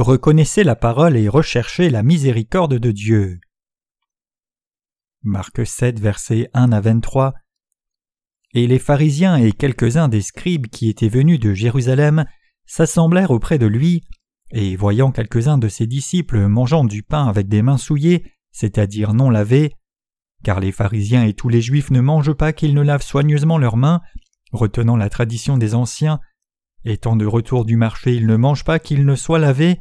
Reconnaissez la parole et recherchez la miséricorde de Dieu. Marc 7, versets 1 à 23. Et les pharisiens et quelques-uns des scribes qui étaient venus de Jérusalem s'assemblèrent auprès de lui, et voyant quelques-uns de ses disciples mangeant du pain avec des mains souillées, c'est-à-dire non lavées, car les pharisiens et tous les juifs ne mangent pas qu'ils ne lavent soigneusement leurs mains, retenant la tradition des anciens, étant de retour du marché ils ne mangent pas qu'ils ne soient lavés,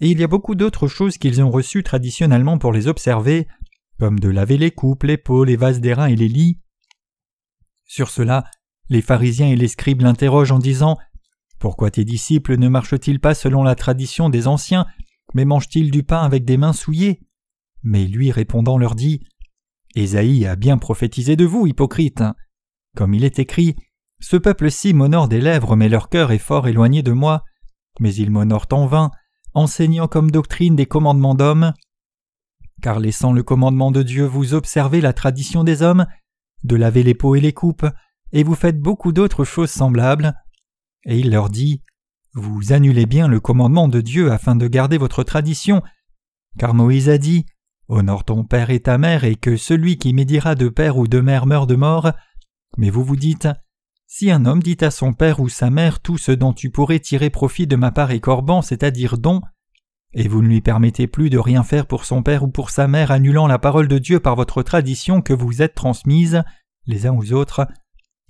et il y a beaucoup d'autres choses qu'ils ont reçues traditionnellement pour les observer, comme de laver les coupes, les pots, les vases d'airain et les lits. Sur cela, les pharisiens et les scribes l'interrogent en disant Pourquoi tes disciples ne marchent-ils pas selon la tradition des anciens, mais mangent-ils du pain avec des mains souillées? Mais lui répondant leur dit Ésaïe a bien prophétisé de vous, hypocrite. Comme il est écrit Ce peuple-ci m'honore des lèvres, mais leur cœur est fort éloigné de moi. Mais ils m'honorent en vain, enseignant comme doctrine des commandements d'hommes. Car laissant le commandement de Dieu, vous observez la tradition des hommes, de laver les pots et les coupes, et vous faites beaucoup d'autres choses semblables. Et il leur dit Vous annulez bien le commandement de Dieu afin de garder votre tradition, car Moïse a dit Honore ton père et ta mère, et que celui qui médira de père ou de mère meure de mort. Mais vous vous dites Si un homme dit à son père ou sa mère tout ce dont tu pourrais tirer profit de ma part et corban, c'est-à-dire don, et vous ne lui permettez plus de rien faire pour son père ou pour sa mère, annulant la parole de Dieu par votre tradition que vous êtes transmise, les uns aux autres,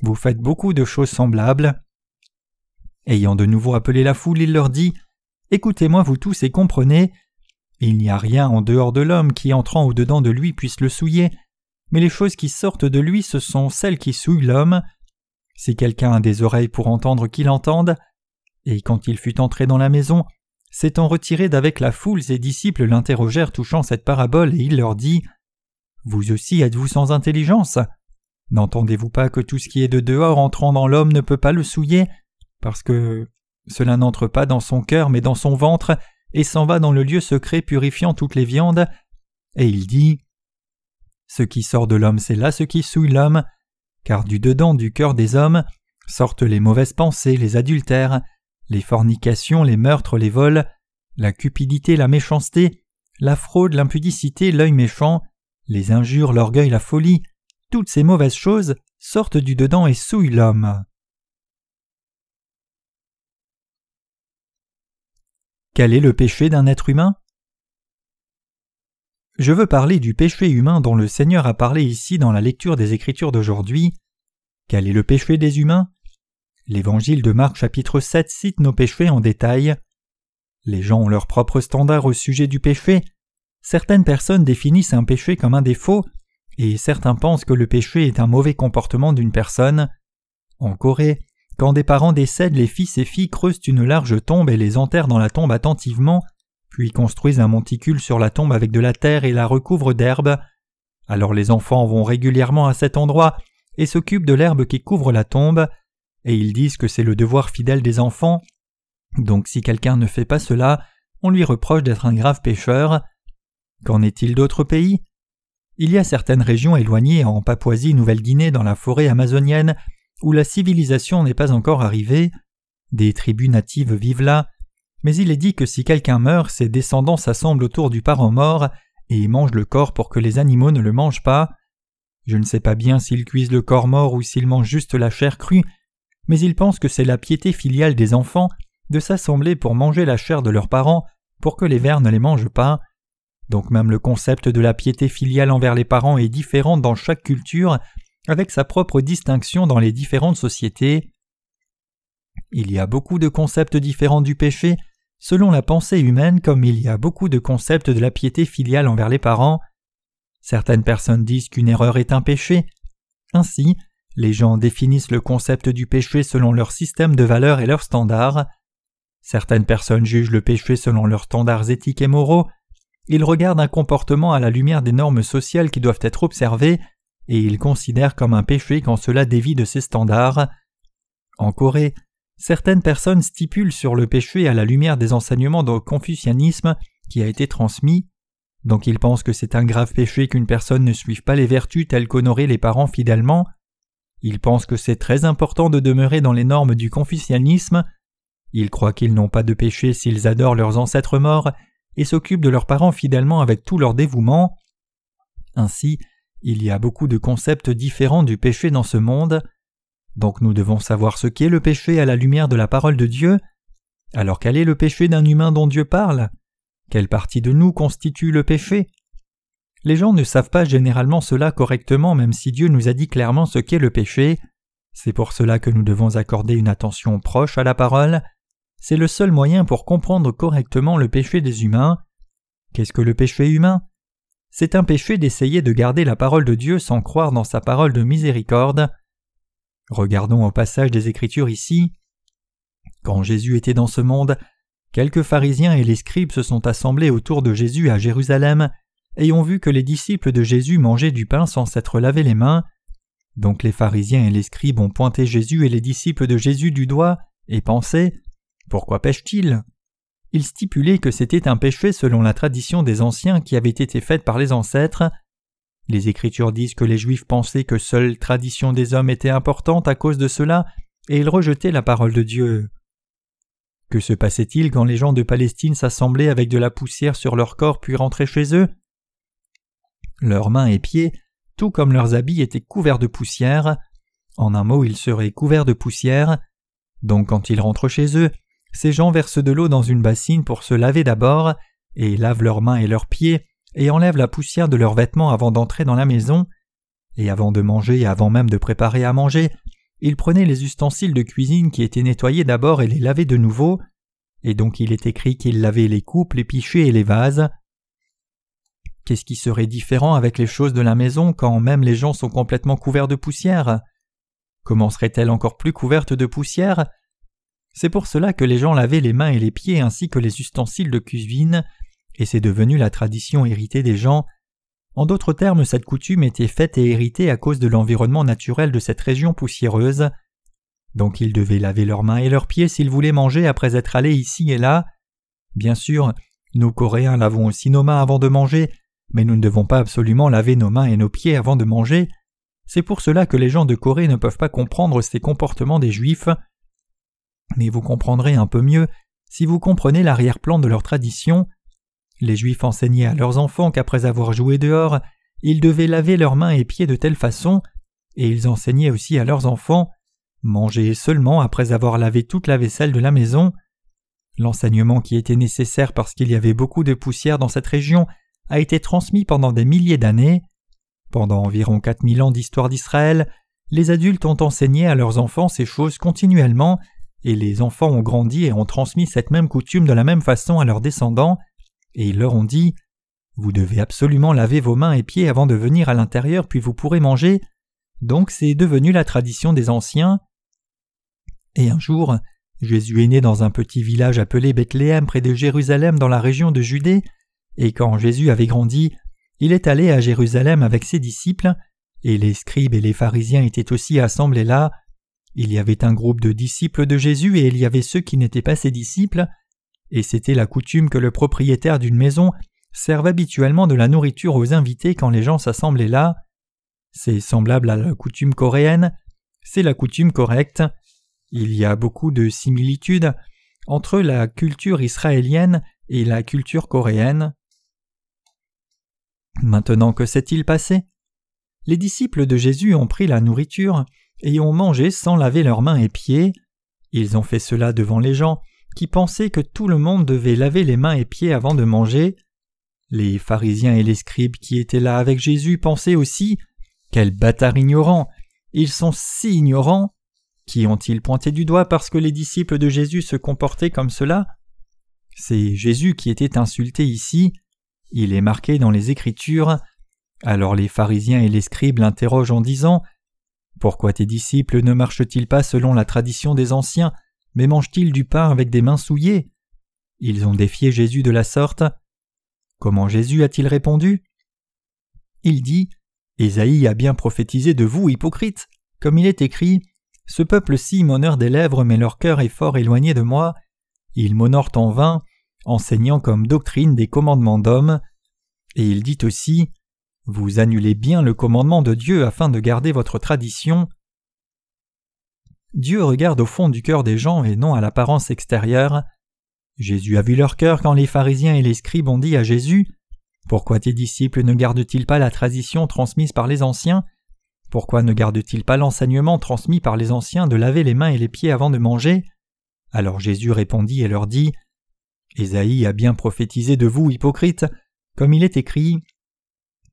vous faites beaucoup de choses semblables. Ayant de nouveau appelé la foule, il leur dit Écoutez-moi, vous tous, et comprenez. Il n'y a rien en dehors de l'homme qui, entrant au-dedans de lui, puisse le souiller, mais les choses qui sortent de lui, ce sont celles qui souillent l'homme. Si quelqu'un a des oreilles pour entendre, qu'il entende. Et quand il fut entré dans la maison, s'étant retiré d'avec la foule, ses disciples l'interrogèrent touchant cette parabole, et il leur dit Vous aussi êtes-vous sans intelligence? N'entendez-vous pas que tout ce qui est de dehors entrant dans l'homme ne peut pas le souiller, parce que cela n'entre pas dans son cœur mais dans son ventre, et s'en va dans le lieu secret purifiant toutes les viandes. Et il dit Ce qui sort de l'homme, c'est là ce qui souille l'homme, car du dedans du cœur des hommes sortent les mauvaises pensées, les adultères, les fornications, les meurtres, les vols, la cupidité, la méchanceté, la fraude, l'impudicité, l'œil méchant, les injures, l'orgueil, la folie, toutes ces mauvaises choses sortent du dedans et souillent l'homme. Quel est le péché d'un être humain? Je veux parler du péché humain dont le Seigneur a parlé ici dans la lecture des Écritures d'aujourd'hui. Quel est le péché des humains? L'évangile de Marc chapitre 7 cite nos péchés en détail. Les gens ont leur propre standard au sujet du péché. Certaines personnes définissent un péché comme un défaut, et certains pensent que le péché est un mauvais comportement d'une personne. En Corée, quand des parents décèdent, les fils et filles creusent une large tombe et les enterrent dans la tombe attentivement, puis construisent un monticule sur la tombe avec de la terre et la recouvrent d'herbe. Alors les enfants vont régulièrement à cet endroit et s'occupent de l'herbe qui couvre la tombe, et ils disent que c'est le devoir fidèle des enfants. Donc si quelqu'un ne fait pas cela, on lui reproche d'être un grave pécheur. Qu'en est-il d'autres pays? Il y a certaines régions éloignées en Papouasie-Nouvelle-Guinée dans la forêt amazonienne où la civilisation n'est pas encore arrivée. Des tribus natives vivent là, mais il est dit que si quelqu'un meurt, ses descendants s'assemblent autour du parent mort et mangent le corps pour que les animaux ne le mangent pas. Je ne sais pas bien s'ils cuisent le corps mort ou s'ils mangent juste la chair crue, mais ils pensent que c'est la piété filiale des enfants de s'assembler pour manger la chair de leurs parents pour que les vers ne les mangent pas. Donc même le concept de la piété filiale envers les parents est différent dans chaque culture avec sa propre distinction dans les différentes sociétés. Il y a beaucoup de concepts différents du péché selon la pensée humaine comme il y a beaucoup de concepts de la piété filiale envers les parents. Certaines personnes disent qu'une erreur est un péché. Ainsi, les gens définissent le concept du péché selon leur système de valeurs et leurs standards. Certaines personnes jugent le péché selon leurs standards éthiques et moraux. Ils regardent un comportement à la lumière des normes sociales qui doivent être observées et ils considèrent comme un péché quand cela dévie de ces standards. En Corée, certaines personnes stipulent sur le péché à la lumière des enseignements du confucianisme qui a été transmis, donc ils pensent que c'est un grave péché qu'une personne ne suive pas les vertus telles qu'honorer les parents fidèlement. Ils pensent que c'est très important de demeurer dans les normes du confucianisme. Ils croient qu'ils n'ont pas de péché s'ils adorent leurs ancêtres morts et s'occupent de leurs parents fidèlement avec tout leur dévouement. Ainsi, il y a beaucoup de concepts différents du péché dans ce monde. Donc nous devons savoir ce qu'est le péché à la lumière de la parole de Dieu. Alors quel est le péché d'un humain dont Dieu parle? Quelle partie de nous constitue le péché? Les gens ne savent pas généralement cela correctement même si Dieu nous a dit clairement ce qu'est le péché. C'est pour cela que nous devons accorder une attention proche à la parole. C'est le seul moyen pour comprendre correctement le péché des humains. Qu'est-ce que le péché humain? C'est un péché d'essayer de garder la parole de Dieu sans croire dans sa parole de miséricorde. Regardons au passage des Écritures ici. Quand Jésus était dans ce monde, quelques pharisiens et les scribes se sont assemblés autour de Jésus à Jérusalem et ont vu que les disciples de Jésus mangeaient du pain sans s'être lavé les mains. Donc les pharisiens et les scribes ont pointé Jésus et les disciples de Jésus du doigt et pensé Pourquoi pêchent-ils Ils stipulaient que c'était un péché selon la tradition des anciens qui avait été faite par les ancêtres. Les Écritures disent que les Juifs pensaient que seule tradition des hommes était importante à cause de cela, et ils rejetaient la parole de Dieu. Que se passait-il quand les gens de Palestine s'assemblaient avec de la poussière sur leur corps puis rentraient chez eux? Leurs mains et pieds, tout comme leurs habits, étaient couverts de poussière. En un mot, ils seraient couverts de poussière. Donc quand ils rentrent chez eux, ces gens versent de l'eau dans une bassine pour se laver d'abord, et lavent leurs mains et leurs pieds, et enlèvent la poussière de leurs vêtements avant d'entrer dans la maison, et avant de manger et avant même de préparer à manger, ils prenaient les ustensiles de cuisine qui étaient nettoyés d'abord et les lavaient de nouveau, et donc il est écrit qu'ils lavaient les coupes, les pichets et les vases. Qu'est-ce qui serait différent avec les choses de la maison quand même les gens sont complètement couverts de poussière? Comment serait-elle encore plus couverte de poussière? C'est pour cela que les gens lavaient les mains et les pieds ainsi que les ustensiles de cuisine et c'est devenu la tradition héritée des gens. En d'autres termes, cette coutume était faite et héritée à cause de l'environnement naturel de cette région poussiéreuse. Donc ils devaient laver leurs mains et leurs pieds s'ils voulaient manger après être allés ici et là. Bien sûr, nous Coréens lavons aussi nos mains avant de manger, mais nous ne devons pas absolument laver nos mains et nos pieds avant de manger. C'est pour cela que les gens de Corée ne peuvent pas comprendre ces comportements des Juifs. Mais vous comprendrez un peu mieux si vous comprenez l'arrière-plan de leur tradition. Les Juifs enseignaient à leurs enfants qu'après avoir joué dehors, ils devaient laver leurs mains et pieds de telle façon, et ils enseignaient aussi à leurs enfants manger seulement après avoir lavé toute la vaisselle de la maison. L'enseignement qui était nécessaire parce qu'il y avait beaucoup de poussière dans cette région a été transmis pendant des milliers d'années. Pendant environ 4000 ans d'histoire d'Israël, les adultes ont enseigné à leurs enfants ces choses continuellement, et les enfants ont grandi et ont transmis cette même coutume de la même façon à leurs descendants, et ils leur ont dit Vous devez absolument laver vos mains et pieds avant de venir à l'intérieur, puis vous pourrez manger. Donc c'est devenu la tradition des anciens. Et un jour, Jésus est né dans un petit village appelé Bethléem près de Jérusalem dans la région de Judée, et quand Jésus avait grandi, il est allé à Jérusalem avec ses disciples, et les scribes et les pharisiens étaient aussi assemblés là. Il y avait un groupe de disciples de Jésus et il y avait ceux qui n'étaient pas ses disciples, et c'était la coutume que le propriétaire d'une maison serve habituellement de la nourriture aux invités quand les gens s'assemblaient là. C'est semblable à la coutume coréenne, c'est la coutume correcte. Il y a beaucoup de similitudes entre la culture israélienne et la culture coréenne. Maintenant que s'est-il passé? Les disciples de Jésus ont pris la nourriture et ont mangé sans laver leurs mains et pieds. Ils ont fait cela devant les gens qui pensaient que tout le monde devait laver les mains et pieds avant de manger. Les pharisiens et les scribes qui étaient là avec Jésus pensaient aussi Quels bâtards ignorants Ils sont si ignorants Qui ont-ils pointé du doigt parce que les disciples de Jésus se comportaient comme cela? C'est Jésus qui était insulté ici. Il est marqué dans les Écritures. Alors les pharisiens et les scribes l'interrogent en disant Pourquoi tes disciples ne marchent-ils pas selon la tradition des anciens? Mais mangent-ils du pain avec des mains souillées? Ils ont défié Jésus de la sorte. Comment Jésus a-t-il répondu? Il dit Ésaïe a bien prophétisé de vous, hypocrites, comme il est écrit Ce peuple-ci m'honore des lèvres, mais leur cœur est fort éloigné de moi. Ils m'honorent en vain, enseignant comme doctrine des commandements d'hommes. Et il dit aussi Vous annulez bien le commandement de Dieu afin de garder votre tradition. Dieu regarde au fond du cœur des gens et non à l'apparence extérieure. Jésus a vu leur cœur quand les pharisiens et les scribes ont dit à Jésus Pourquoi tes disciples ne gardent-ils pas la tradition transmise par les anciens? Pourquoi ne gardent-ils pas l'enseignement transmis par les anciens de laver les mains et les pieds avant de manger? Alors Jésus répondit et leur dit Ésaïe a bien prophétisé de vous, hypocrites, comme il est écrit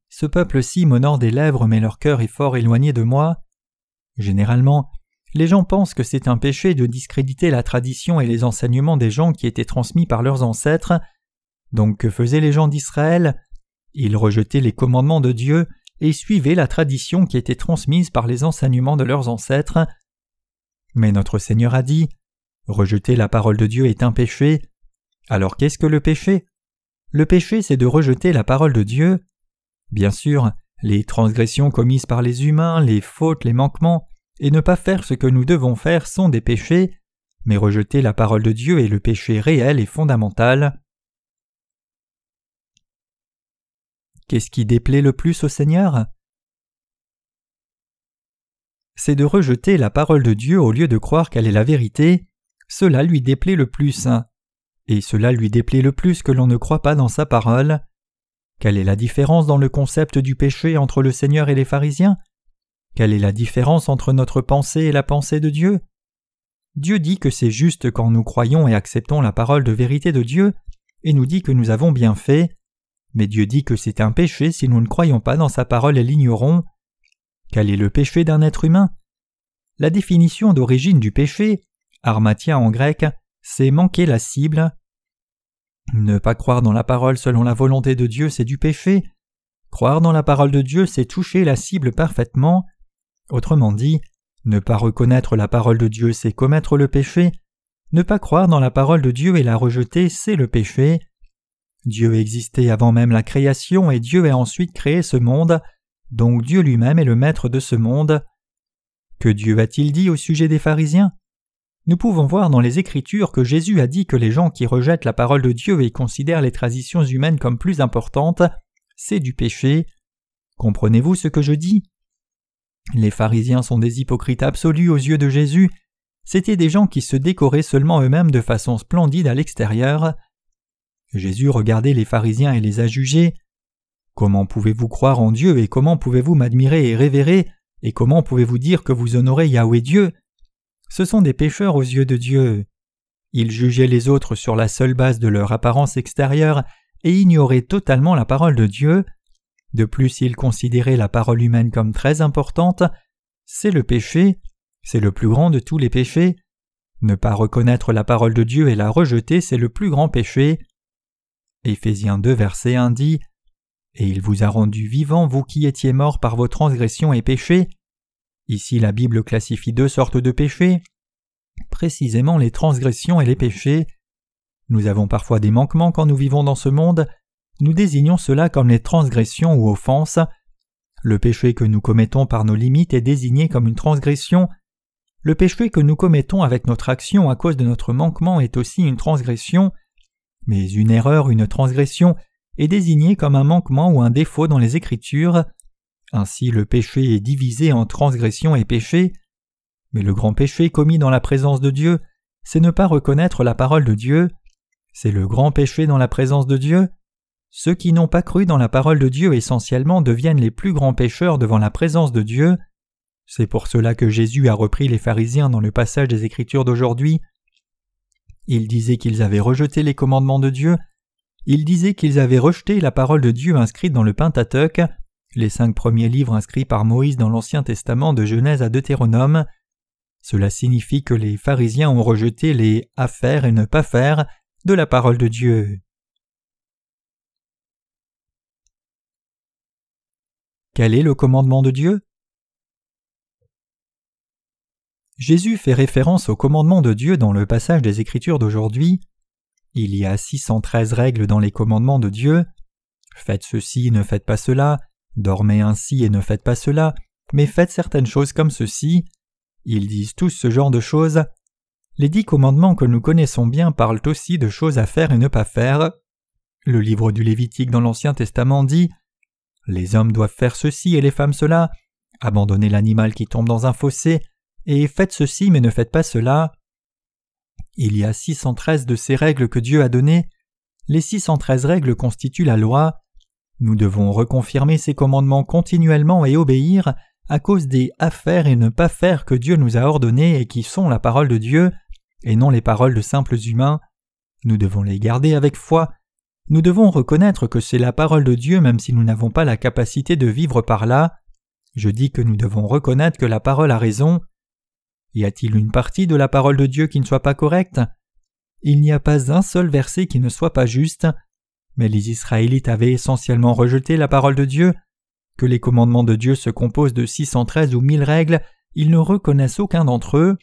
Ce peuple-ci m'honore des lèvres, mais leur cœur est fort éloigné de moi. Généralement, les gens pensent que c'est un péché de discréditer la tradition et les enseignements des gens qui étaient transmis par leurs ancêtres. Donc que faisaient les gens d'Israël? Ils rejetaient les commandements de Dieu et suivaient la tradition qui était transmise par les enseignements de leurs ancêtres. Mais notre Seigneur a dit Rejeter la parole de Dieu est un péché. Alors qu'est-ce que le péché? Le péché, c'est de rejeter la parole de Dieu. Bien sûr, les transgressions commises par les humains, les fautes, les manquements, et ne pas faire ce que nous devons faire sont des péchés, mais rejeter la parole de Dieu est le péché réel et fondamental. Qu'est-ce qui déplaît le plus au Seigneur? C'est de rejeter la parole de Dieu au lieu de croire qu'elle est la vérité, cela lui déplaît le plus. Et cela lui déplaît le plus que l'on ne croit pas dans sa parole. Quelle est la différence dans le concept du péché entre le Seigneur et les pharisiens? Quelle est la différence entre notre pensée et la pensée de Dieu? Dieu dit que c'est juste quand nous croyons et acceptons la parole de vérité de Dieu, et nous dit que nous avons bien fait, mais Dieu dit que c'est un péché si nous ne croyons pas dans sa parole et l'ignorons. Quel est le péché d'un être humain? La définition d'origine du péché, armatia en grec, c'est manquer la cible. Ne pas croire dans la parole selon la volonté de Dieu, c'est du péché. Croire dans la parole de Dieu, c'est toucher la cible parfaitement. Autrement dit, ne pas reconnaître la parole de Dieu, c'est commettre le péché. Ne pas croire dans la parole de Dieu et la rejeter, c'est le péché. Dieu existait avant même la création et Dieu a ensuite créé ce monde, donc Dieu lui-même est le maître de ce monde. Que Dieu a-t-il dit au sujet des pharisiens? Nous pouvons voir dans les Écritures que Jésus a dit que les gens qui rejettent la parole de Dieu et considèrent les traditions humaines comme plus importantes, c'est du péché. Comprenez-vous ce que je dis? Les pharisiens sont des hypocrites absolus aux yeux de Jésus. C'étaient des gens qui se décoraient seulement eux-mêmes de façon splendide à l'extérieur. Jésus regardait les pharisiens et les a jugés. Comment pouvez-vous croire en Dieu et comment pouvez-vous m'admirer et révérer et comment pouvez-vous dire que vous honorez Yahweh Dieu? Ce sont des pécheurs aux yeux de Dieu. Ils jugeaient les autres sur la seule base de leur apparence extérieure et ignoraient totalement la parole de Dieu. De plus, il considérait la parole humaine comme très importante. C'est le péché, c'est le plus grand de tous les péchés. Ne pas reconnaître la parole de Dieu et la rejeter, c'est le plus grand péché. Éphésiens 2, verset 1 dit Et il vous a rendu vivant, vous qui étiez morts par vos transgressions et péchés. Ici, la Bible classifie deux sortes de péchés, précisément les transgressions et les péchés. Nous avons parfois des manquements quand nous vivons dans ce monde, nous désignons cela comme les transgressions ou offenses. Le péché que nous commettons par nos limites est désigné comme une transgression. Le péché que nous commettons avec notre action à cause de notre manquement est aussi une transgression. Mais une erreur, une transgression, est désignée comme un manquement ou un défaut dans les Écritures. Ainsi le péché est divisé en transgression et péché. Mais le grand péché commis dans la présence de Dieu, c'est ne pas reconnaître la parole de Dieu. C'est le grand péché dans la présence de Dieu. Ceux qui n'ont pas cru dans la parole de Dieu essentiellement deviennent les plus grands pécheurs devant la présence de Dieu. C'est pour cela que Jésus a repris les pharisiens dans le passage des Écritures d'aujourd'hui. Il disait qu'ils avaient rejeté les commandements de Dieu, il disait qu'ils avaient rejeté la parole de Dieu inscrite dans le Pentateuque, les cinq premiers livres inscrits par Moïse dans l'Ancien Testament de Genèse à Deutéronome. Cela signifie que les pharisiens ont rejeté les à faire et ne pas faire de la parole de Dieu. Quel est le commandement de Dieu? Jésus fait référence au commandement de Dieu dans le passage des Écritures d'aujourd'hui. Il y a 613 règles dans les commandements de Dieu. Faites ceci, ne faites pas cela, dormez ainsi et ne faites pas cela, mais faites certaines choses comme ceci. Ils disent tous ce genre de choses. Les dix commandements que nous connaissons bien parlent aussi de choses à faire et ne pas faire. Le livre du Lévitique dans l'Ancien Testament dit les hommes doivent faire ceci et les femmes cela, abandonner l'animal qui tombe dans un fossé, et faites ceci mais ne faites pas cela. Il y a 613 de ces règles que Dieu a données. Les 613 règles constituent la loi. Nous devons reconfirmer ces commandements continuellement et obéir à cause des à faire et ne pas faire que Dieu nous a ordonnés et qui sont la parole de Dieu, et non les paroles de simples humains. Nous devons les garder avec foi. Nous devons reconnaître que c'est la parole de Dieu même si nous n'avons pas la capacité de vivre par là. Je dis que nous devons reconnaître que la parole a raison. Y a-t-il une partie de la parole de Dieu qui ne soit pas correcte? Il n'y a pas un seul verset qui ne soit pas juste. Mais les Israélites avaient essentiellement rejeté la parole de Dieu. Que les commandements de Dieu se composent de 613 ou 1000 règles, ils ne reconnaissent aucun d'entre eux.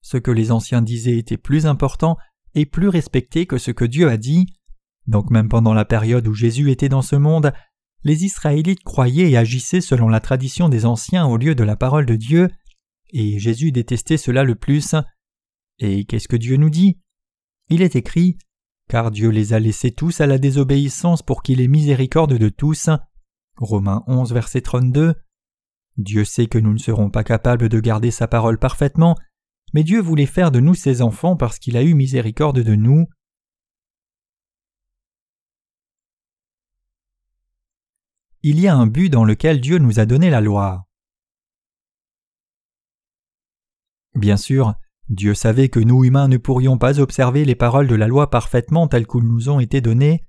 Ce que les anciens disaient était plus important et plus respecté que ce que Dieu a dit. Donc même pendant la période où Jésus était dans ce monde, les Israélites croyaient et agissaient selon la tradition des anciens au lieu de la parole de Dieu, et Jésus détestait cela le plus. Et qu'est-ce que Dieu nous dit? Il est écrit Car Dieu les a laissés tous à la désobéissance pour qu'il ait miséricorde de tous. Romains 11, verset 32. Dieu sait que nous ne serons pas capables de garder sa parole parfaitement, mais Dieu voulait faire de nous ses enfants parce qu'il a eu miséricorde de nous. Il y a un but dans lequel Dieu nous a donné la loi. Bien sûr, Dieu savait que nous humains ne pourrions pas observer les paroles de la loi parfaitement telles qu'elles nous ont été données,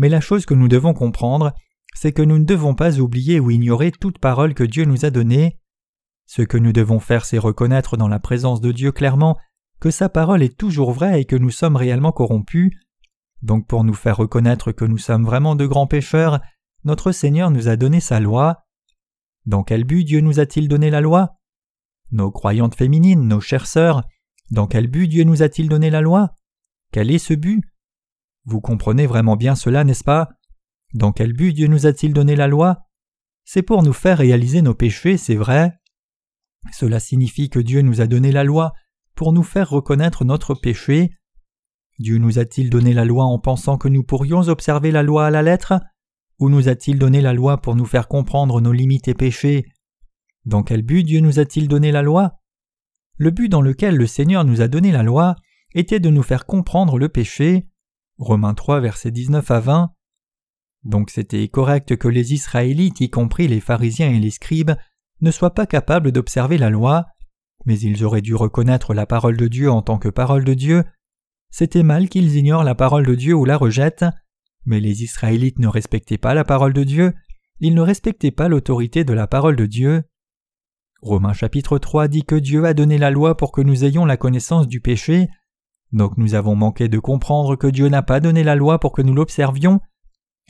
mais la chose que nous devons comprendre, c'est que nous ne devons pas oublier ou ignorer toute parole que Dieu nous a donnée. Ce que nous devons faire, c'est reconnaître dans la présence de Dieu clairement que sa parole est toujours vraie et que nous sommes réellement corrompus. Donc pour nous faire reconnaître que nous sommes vraiment de grands pécheurs, notre Seigneur nous a donné sa loi. Dans quel but Dieu nous a-t-il donné la loi? Nos croyantes féminines, nos chères sœurs, dans quel but Dieu nous a-t-il donné la loi? Quel est ce but? Vous comprenez vraiment bien cela, n'est-ce pas? Dans quel but Dieu nous a-t-il donné la loi? C'est pour nous faire réaliser nos péchés, c'est vrai. Cela signifie que Dieu nous a donné la loi pour nous faire reconnaître notre péché. Dieu nous a-t-il donné la loi en pensant que nous pourrions observer la loi à la lettre? Ou nous a-t-il donné la loi pour nous faire comprendre nos limites et péchés? Dans quel but Dieu nous a-t-il donné la loi? Le but dans lequel le Seigneur nous a donné la loi était de nous faire comprendre le péché. Romains 3 versets 19 à 20. Donc c'était correct que les Israélites, y compris les pharisiens et les scribes, ne soient pas capables d'observer la loi, mais ils auraient dû reconnaître la parole de Dieu en tant que parole de Dieu. C'était mal qu'ils ignorent la parole de Dieu ou la rejettent, mais les Israélites ne respectaient pas la parole de Dieu, ils ne respectaient pas l'autorité de la parole de Dieu. Romains chapitre 3 dit que Dieu a donné la loi pour que nous ayons la connaissance du péché, donc nous avons manqué de comprendre que Dieu n'a pas donné la loi pour que nous l'observions,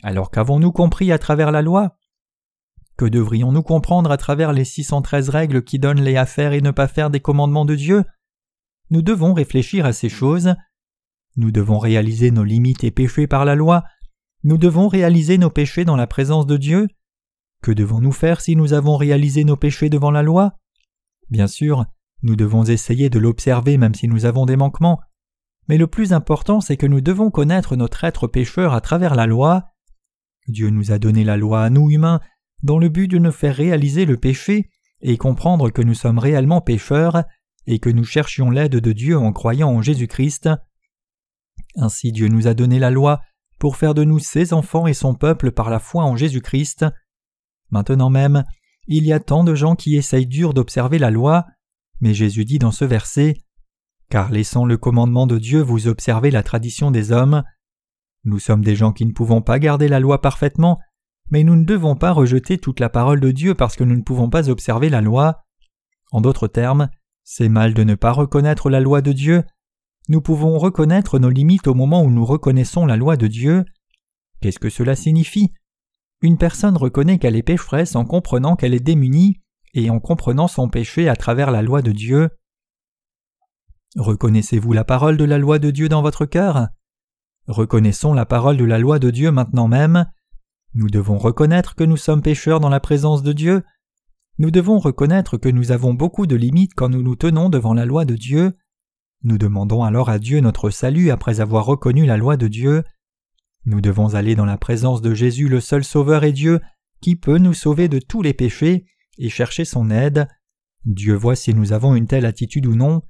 alors qu'avons-nous compris à travers la loi? Que devrions-nous comprendre à travers les 613 règles qui donnent les à faire et ne pas faire des commandements de Dieu? Nous devons réfléchir à ces choses. Nous devons réaliser nos limites et péchés par la loi. Nous devons réaliser nos péchés dans la présence de Dieu. Que devons-nous faire si nous avons réalisé nos péchés devant la loi? Bien sûr, nous devons essayer de l'observer même si nous avons des manquements. Mais le plus important, c'est que nous devons connaître notre être pécheur à travers la loi. Dieu nous a donné la loi à nous humains dans le but de nous faire réaliser le péché et comprendre que nous sommes réellement pécheurs et que nous cherchions l'aide de Dieu en croyant en Jésus-Christ. Ainsi Dieu nous a donné la loi pour faire de nous ses enfants et son peuple par la foi en Jésus-Christ. Maintenant même, il y a tant de gens qui essayent dur d'observer la loi, mais Jésus dit dans ce verset Car laissant le commandement de Dieu, vous observez la tradition des hommes. Nous sommes des gens qui ne pouvons pas garder la loi parfaitement, mais nous ne devons pas rejeter toute la parole de Dieu parce que nous ne pouvons pas observer la loi. En d'autres termes, c'est mal de ne pas reconnaître la loi de Dieu. Nous pouvons reconnaître nos limites au moment où nous reconnaissons la loi de Dieu. Qu'est-ce que cela signifie? Une personne reconnaît qu'elle est pécheresse en comprenant qu'elle est démunie et en comprenant son péché à travers la loi de Dieu. Reconnaissez-vous la parole de la loi de Dieu dans votre cœur? Reconnaissons la parole de la loi de Dieu maintenant même. Nous devons reconnaître que nous sommes pécheurs dans la présence de Dieu. Nous devons reconnaître que nous avons beaucoup de limites quand nous nous tenons devant la loi de Dieu. Nous demandons alors à Dieu notre salut après avoir reconnu la loi de Dieu. Nous devons aller dans la présence de Jésus le seul Sauveur et Dieu qui peut nous sauver de tous les péchés et chercher son aide. Dieu voit si nous avons une telle attitude ou non.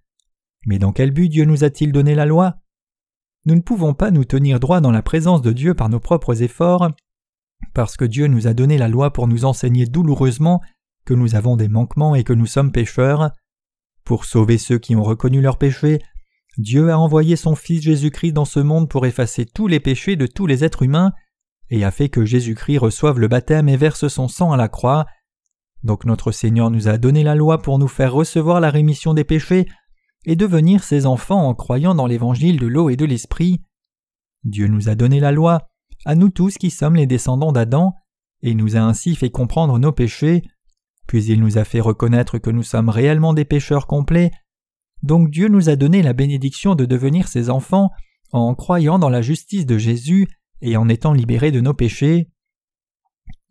Mais dans quel but Dieu nous a-t-il donné la loi? Nous ne pouvons pas nous tenir droit dans la présence de Dieu par nos propres efforts, parce que Dieu nous a donné la loi pour nous enseigner douloureusement que nous avons des manquements et que nous sommes pécheurs. Pour sauver ceux qui ont reconnu leurs péchés, Dieu a envoyé son Fils Jésus-Christ dans ce monde pour effacer tous les péchés de tous les êtres humains, et a fait que Jésus-Christ reçoive le baptême et verse son sang à la croix. Donc notre Seigneur nous a donné la loi pour nous faire recevoir la rémission des péchés et devenir ses enfants en croyant dans l'évangile de l'eau et de l'esprit. Dieu nous a donné la loi, à nous tous qui sommes les descendants d'Adam, et nous a ainsi fait comprendre nos péchés, puis il nous a fait reconnaître que nous sommes réellement des pécheurs complets, donc Dieu nous a donné la bénédiction de devenir ses enfants en croyant dans la justice de Jésus et en étant libérés de nos péchés.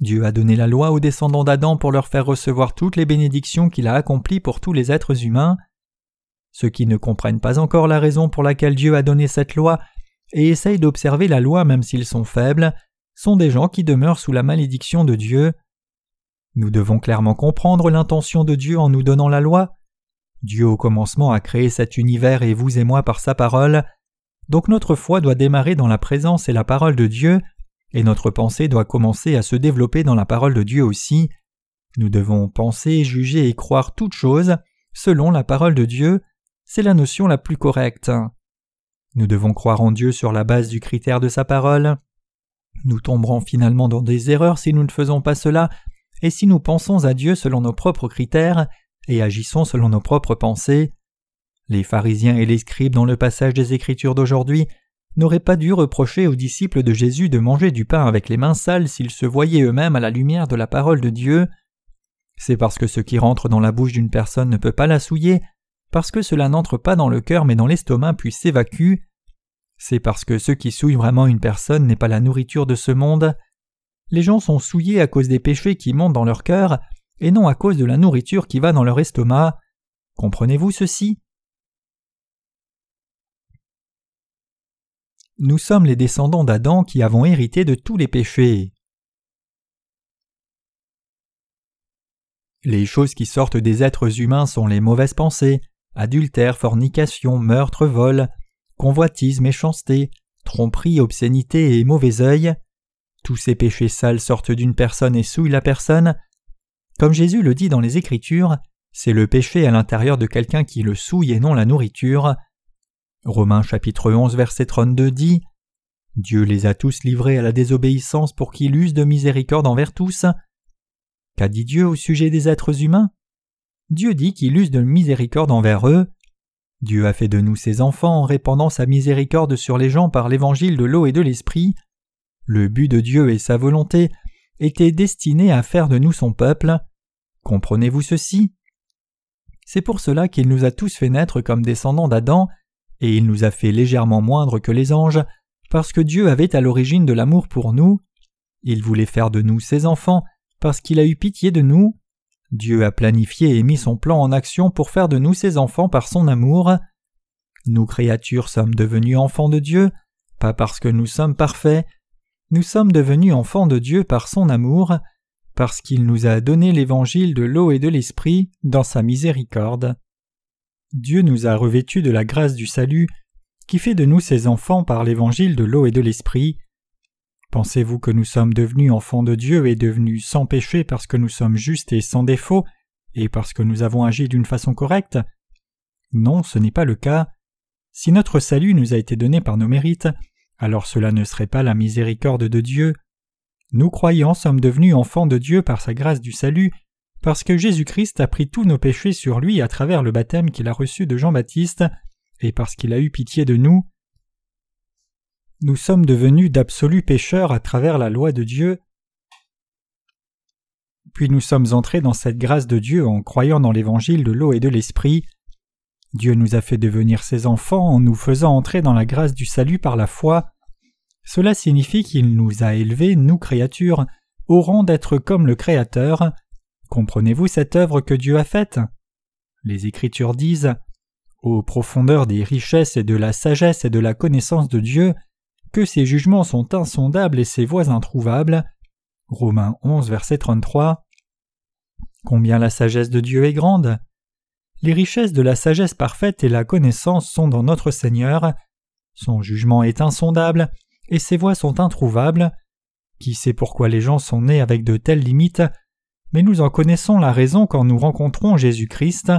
Dieu a donné la loi aux descendants d'Adam pour leur faire recevoir toutes les bénédictions qu'il a accomplies pour tous les êtres humains. Ceux qui ne comprennent pas encore la raison pour laquelle Dieu a donné cette loi et essayent d'observer la loi même s'ils sont faibles, sont des gens qui demeurent sous la malédiction de Dieu. Nous devons clairement comprendre l'intention de Dieu en nous donnant la loi. Dieu au commencement a créé cet univers et vous et moi par sa parole, donc notre foi doit démarrer dans la présence et la parole de Dieu, et notre pensée doit commencer à se développer dans la parole de Dieu aussi. Nous devons penser, juger et croire toutes choses selon la parole de Dieu, c'est la notion la plus correcte. Nous devons croire en Dieu sur la base du critère de sa parole. Nous tomberons finalement dans des erreurs si nous ne faisons pas cela, et si nous pensons à Dieu selon nos propres critères et agissons selon nos propres pensées. Les pharisiens et les scribes dans le passage des Écritures d'aujourd'hui n'auraient pas dû reprocher aux disciples de Jésus de manger du pain avec les mains sales s'ils se voyaient eux-mêmes à la lumière de la parole de Dieu. C'est parce que ce qui rentre dans la bouche d'une personne ne peut pas la souiller, parce que cela n'entre pas dans le cœur mais dans l'estomac puis s'évacue. C'est parce que ce qui souille vraiment une personne n'est pas la nourriture de ce monde. Les gens sont souillés à cause des péchés qui montent dans leur cœur, et non à cause de la nourriture qui va dans leur estomac. Comprenez-vous ceci? Nous sommes les descendants d'Adam qui avons hérité de tous les péchés. Les choses qui sortent des êtres humains sont les mauvaises pensées, adultère, fornication, meurtre, vol, convoitise, méchanceté, tromperie, obscénité et mauvais œil. Tous ces péchés sales sortent d'une personne et souillent la personne. Comme Jésus le dit dans les Écritures, c'est le péché à l'intérieur de quelqu'un qui le souille et non la nourriture. Romains chapitre 11 verset 32 dit Dieu les a tous livrés à la désobéissance pour qu'ils eussent de miséricorde envers tous. Qu'a dit Dieu au sujet des êtres humains? Dieu dit qu'il use de miséricorde envers eux. Dieu a fait de nous ses enfants en répandant sa miséricorde sur les gens par l'évangile de l'eau et de l'esprit. Le but de Dieu et sa volonté étaient destinés à faire de nous son peuple. Comprenez-vous ceci? C'est pour cela qu'il nous a tous fait naître comme descendants d'Adam et il nous a fait légèrement moindres que les anges, parce que Dieu avait à l'origine de l'amour pour nous. Il voulait faire de nous ses enfants, parce qu'il a eu pitié de nous. Dieu a planifié et mis son plan en action pour faire de nous ses enfants par son amour. Nous créatures sommes devenus enfants de Dieu, pas parce que nous sommes parfaits, nous sommes devenus enfants de Dieu par son amour, parce qu'il nous a donné l'évangile de l'eau et de l'esprit dans sa miséricorde. Dieu nous a revêtus de la grâce du salut, qui fait de nous ses enfants par l'évangile de l'eau et de l'esprit. Pensez-vous que nous sommes devenus enfants de Dieu et devenus sans péché parce que nous sommes justes et sans défaut, et parce que nous avons agi d'une façon correcte? Non, ce n'est pas le cas. Si notre salut nous a été donné par nos mérites, alors cela ne serait pas la miséricorde de Dieu. Nous croyants sommes devenus enfants de Dieu par sa grâce du salut, parce que Jésus-Christ a pris tous nos péchés sur lui à travers le baptême qu'il a reçu de Jean-Baptiste, et parce qu'il a eu pitié de nous. Nous sommes devenus d'absolus pécheurs à travers la loi de Dieu, puis nous sommes entrés dans cette grâce de Dieu en croyant dans l'évangile de l'eau et de l'esprit. Dieu nous a fait devenir ses enfants en nous faisant entrer dans la grâce du salut par la foi. Cela signifie qu'il nous a élevés, nous créatures, au rang d'être comme le Créateur, Comprenez-vous cette œuvre que Dieu a faite? Les Écritures disent Aux profondeurs des richesses et de la sagesse et de la connaissance de Dieu, que ses jugements sont insondables et ses voies introuvables. Romains 11, verset 33. Combien la sagesse de Dieu est grande les richesses de la sagesse parfaite et la connaissance sont dans notre Seigneur. Son jugement est insondable et ses voies sont introuvables. Qui sait pourquoi les gens sont nés avec de telles limites, mais nous en connaissons la raison quand nous rencontrons Jésus-Christ.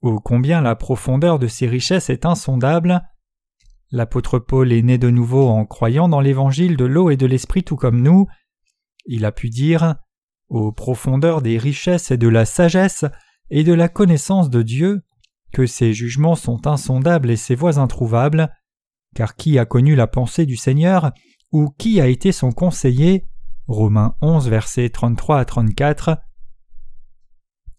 Ô combien la profondeur de ces richesses est insondable. L'apôtre Paul est né de nouveau en croyant dans l'évangile de l'eau et de l'esprit tout comme nous. Il a pu dire Aux profondeurs des richesses et de la sagesse et de la connaissance de Dieu, que ses jugements sont insondables et ses voies introuvables, car qui a connu la pensée du Seigneur, ou qui a été son conseiller? Romains 11, versets 33 à 34.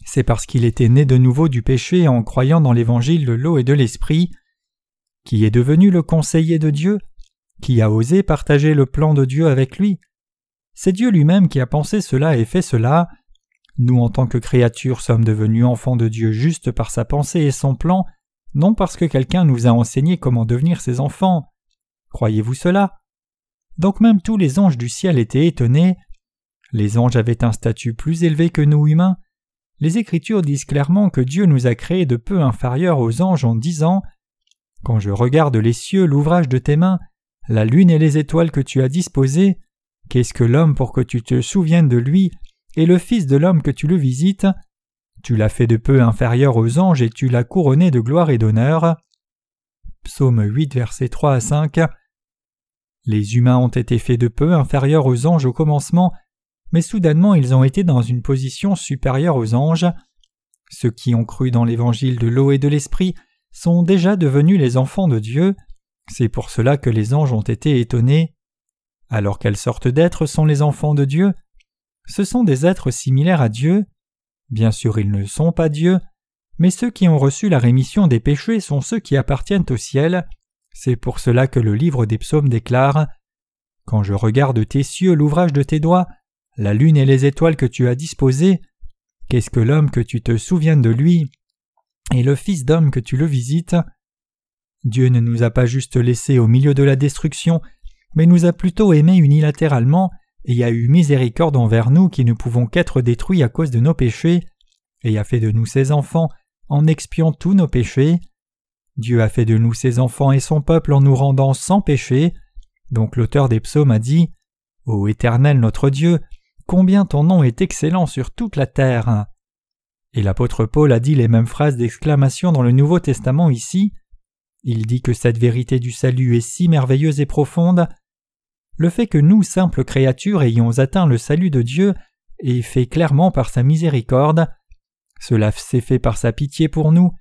C'est parce qu'il était né de nouveau du péché en croyant dans l'évangile de l'eau et de l'esprit, qui est devenu le conseiller de Dieu, qui a osé partager le plan de Dieu avec lui. C'est Dieu lui-même qui a pensé cela et fait cela, nous, en tant que créatures, sommes devenus enfants de Dieu juste par sa pensée et son plan, non parce que quelqu'un nous a enseigné comment devenir ses enfants. Croyez-vous cela? Donc même tous les anges du ciel étaient étonnés. Les anges avaient un statut plus élevé que nous humains. Les Écritures disent clairement que Dieu nous a créés de peu inférieurs aux anges en disant Quand je regarde les cieux, l'ouvrage de tes mains, la lune et les étoiles que tu as disposées, qu'est-ce que l'homme pour que tu te souviennes de lui et le Fils de l'homme que tu le visites, tu l'as fait de peu inférieur aux anges et tu l'as couronné de gloire et d'honneur. Psaume 8, versets 3 à 5. Les humains ont été faits de peu inférieurs aux anges au commencement, mais soudainement ils ont été dans une position supérieure aux anges. Ceux qui ont cru dans l'évangile de l'eau et de l'esprit sont déjà devenus les enfants de Dieu, c'est pour cela que les anges ont été étonnés. Alors quelles sortes d'êtres sont les enfants de Dieu? Ce sont des êtres similaires à Dieu. Bien sûr, ils ne sont pas Dieu, mais ceux qui ont reçu la rémission des péchés sont ceux qui appartiennent au ciel. C'est pour cela que le livre des psaumes déclare Quand je regarde tes cieux, l'ouvrage de tes doigts, la lune et les étoiles que tu as disposées, qu'est-ce que l'homme que tu te souviennes de lui, et le Fils d'homme que tu le visites? Dieu ne nous a pas juste laissés au milieu de la destruction, mais nous a plutôt aimés unilatéralement et a eu miséricorde envers nous qui ne pouvons qu'être détruits à cause de nos péchés, et a fait de nous ses enfants en expiant tous nos péchés. Dieu a fait de nous ses enfants et son peuple en nous rendant sans péché. Donc l'auteur des psaumes a dit Ô Éternel notre Dieu, combien ton nom est excellent sur toute la terre. Et l'apôtre Paul a dit les mêmes phrases d'exclamation dans le Nouveau Testament ici. Il dit que cette vérité du salut est si merveilleuse et profonde le fait que nous, simples créatures, ayons atteint le salut de Dieu est fait clairement par sa miséricorde. Cela s'est fait par sa pitié pour nous.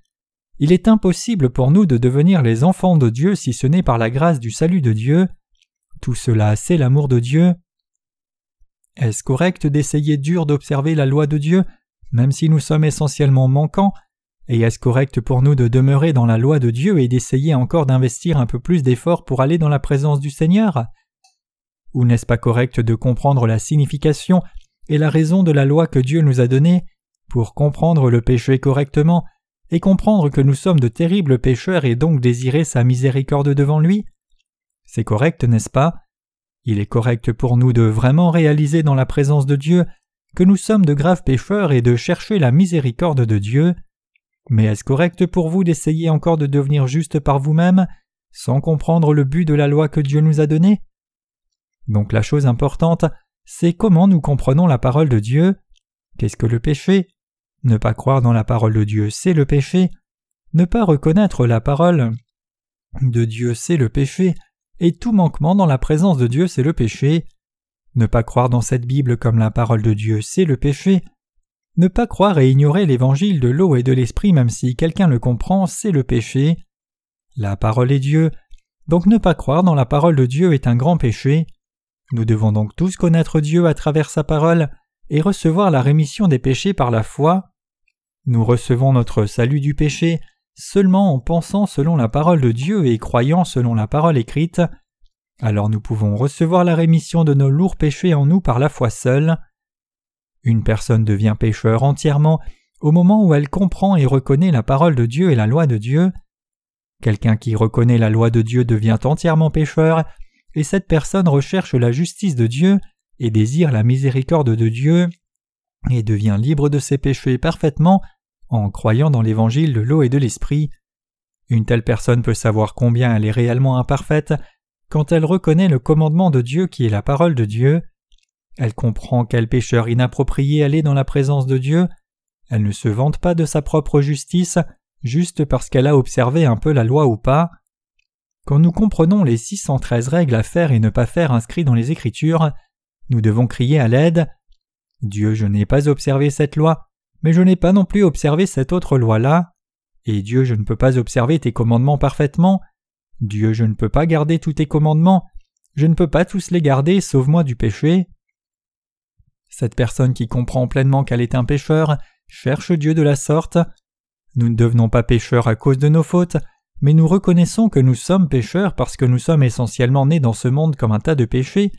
Il est impossible pour nous de devenir les enfants de Dieu si ce n'est par la grâce du salut de Dieu. Tout cela, c'est l'amour de Dieu. Est-ce correct d'essayer dur d'observer la loi de Dieu, même si nous sommes essentiellement manquants, et est-ce correct pour nous de demeurer dans la loi de Dieu et d'essayer encore d'investir un peu plus d'efforts pour aller dans la présence du Seigneur? Ou n'est-ce pas correct de comprendre la signification et la raison de la loi que Dieu nous a donnée pour comprendre le péché correctement et comprendre que nous sommes de terribles pécheurs et donc désirer sa miséricorde devant lui? C'est correct, n'est-ce pas? Il est correct pour nous de vraiment réaliser dans la présence de Dieu que nous sommes de graves pécheurs et de chercher la miséricorde de Dieu. Mais est-ce correct pour vous d'essayer encore de devenir juste par vous-même sans comprendre le but de la loi que Dieu nous a donnée? Donc la chose importante, c'est comment nous comprenons la parole de Dieu. Qu'est-ce que le péché? Ne pas croire dans la parole de Dieu, c'est le péché. Ne pas reconnaître la parole de Dieu, c'est le péché. Et tout manquement dans la présence de Dieu, c'est le péché. Ne pas croire dans cette Bible comme la parole de Dieu, c'est le péché. Ne pas croire et ignorer l'évangile de l'eau et de l'esprit même si quelqu'un le comprend, c'est le péché. La parole est Dieu, donc ne pas croire dans la parole de Dieu est un grand péché. Nous devons donc tous connaître Dieu à travers sa parole et recevoir la rémission des péchés par la foi. Nous recevons notre salut du péché seulement en pensant selon la parole de Dieu et croyant selon la parole écrite. Alors nous pouvons recevoir la rémission de nos lourds péchés en nous par la foi seule. Une personne devient pécheur entièrement au moment où elle comprend et reconnaît la parole de Dieu et la loi de Dieu. Quelqu'un qui reconnaît la loi de Dieu devient entièrement pécheur et cette personne recherche la justice de Dieu et désire la miséricorde de Dieu et devient libre de ses péchés parfaitement en croyant dans l'évangile de l'eau et de l'esprit. Une telle personne peut savoir combien elle est réellement imparfaite quand elle reconnaît le commandement de Dieu qui est la parole de Dieu. Elle comprend quel pécheur inapproprié elle est dans la présence de Dieu. Elle ne se vante pas de sa propre justice juste parce qu'elle a observé un peu la loi ou pas. Quand nous comprenons les 613 règles à faire et ne pas faire inscrites dans les Écritures, nous devons crier à l'aide. Dieu, je n'ai pas observé cette loi, mais je n'ai pas non plus observé cette autre loi-là. Et Dieu, je ne peux pas observer tes commandements parfaitement. Dieu, je ne peux pas garder tous tes commandements. Je ne peux pas tous les garder, sauve-moi du péché. Cette personne qui comprend pleinement qu'elle est un pécheur cherche Dieu de la sorte. Nous ne devenons pas pécheurs à cause de nos fautes, mais nous reconnaissons que nous sommes pécheurs parce que nous sommes essentiellement nés dans ce monde comme un tas de péchés,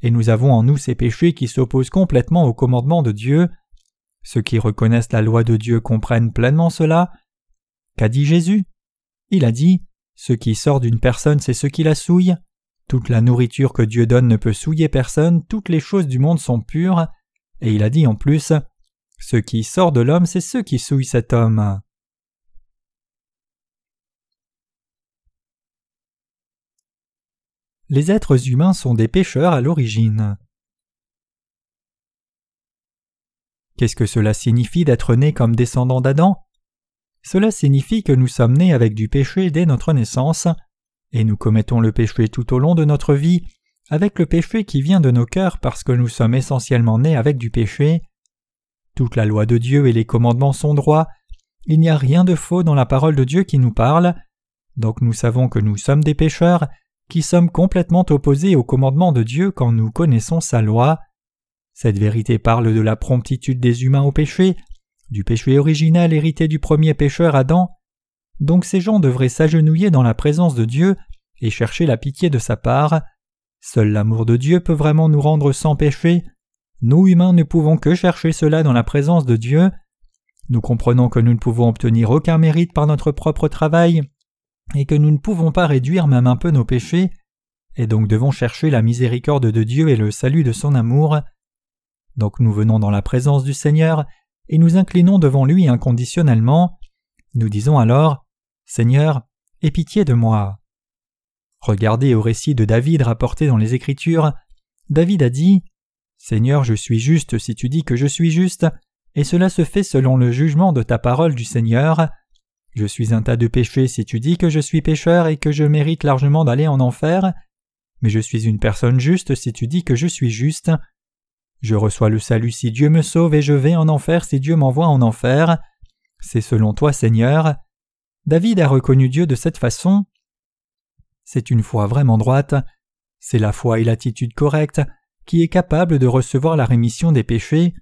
et nous avons en nous ces péchés qui s'opposent complètement au commandement de Dieu. Ceux qui reconnaissent la loi de Dieu comprennent pleinement cela. Qu'a dit Jésus? Il a dit Ce qui sort d'une personne, c'est ce qui la souille. Toute la nourriture que Dieu donne ne peut souiller personne, toutes les choses du monde sont pures. Et il a dit en plus Ce qui sort de l'homme, c'est ce qui souille cet homme. Les êtres humains sont des pécheurs à l'origine. Qu'est-ce que cela signifie d'être né comme descendant d'Adam? Cela signifie que nous sommes nés avec du péché dès notre naissance, et nous commettons le péché tout au long de notre vie, avec le péché qui vient de nos cœurs parce que nous sommes essentiellement nés avec du péché. Toute la loi de Dieu et les commandements sont droits, il n'y a rien de faux dans la parole de Dieu qui nous parle, donc nous savons que nous sommes des pécheurs, qui sommes complètement opposés au commandement de Dieu quand nous connaissons sa loi. Cette vérité parle de la promptitude des humains au péché, du péché originel hérité du premier pécheur Adam. Donc ces gens devraient s'agenouiller dans la présence de Dieu et chercher la pitié de sa part. Seul l'amour de Dieu peut vraiment nous rendre sans péché. Nous humains ne pouvons que chercher cela dans la présence de Dieu. Nous comprenons que nous ne pouvons obtenir aucun mérite par notre propre travail et que nous ne pouvons pas réduire même un peu nos péchés, et donc devons chercher la miséricorde de Dieu et le salut de son amour. Donc nous venons dans la présence du Seigneur et nous inclinons devant lui inconditionnellement. Nous disons alors Seigneur, aie pitié de moi. Regardez au récit de David rapporté dans les Écritures. David a dit Seigneur, je suis juste si tu dis que je suis juste, et cela se fait selon le jugement de ta parole du Seigneur. Je suis un tas de péchés si tu dis que je suis pécheur et que je mérite largement d'aller en enfer, mais je suis une personne juste si tu dis que je suis juste. Je reçois le salut si Dieu me sauve et je vais en enfer si Dieu m'envoie en enfer. C'est selon toi, Seigneur. David a reconnu Dieu de cette façon. C'est une foi vraiment droite. C'est la foi et l'attitude correcte qui est capable de recevoir la rémission des péchés.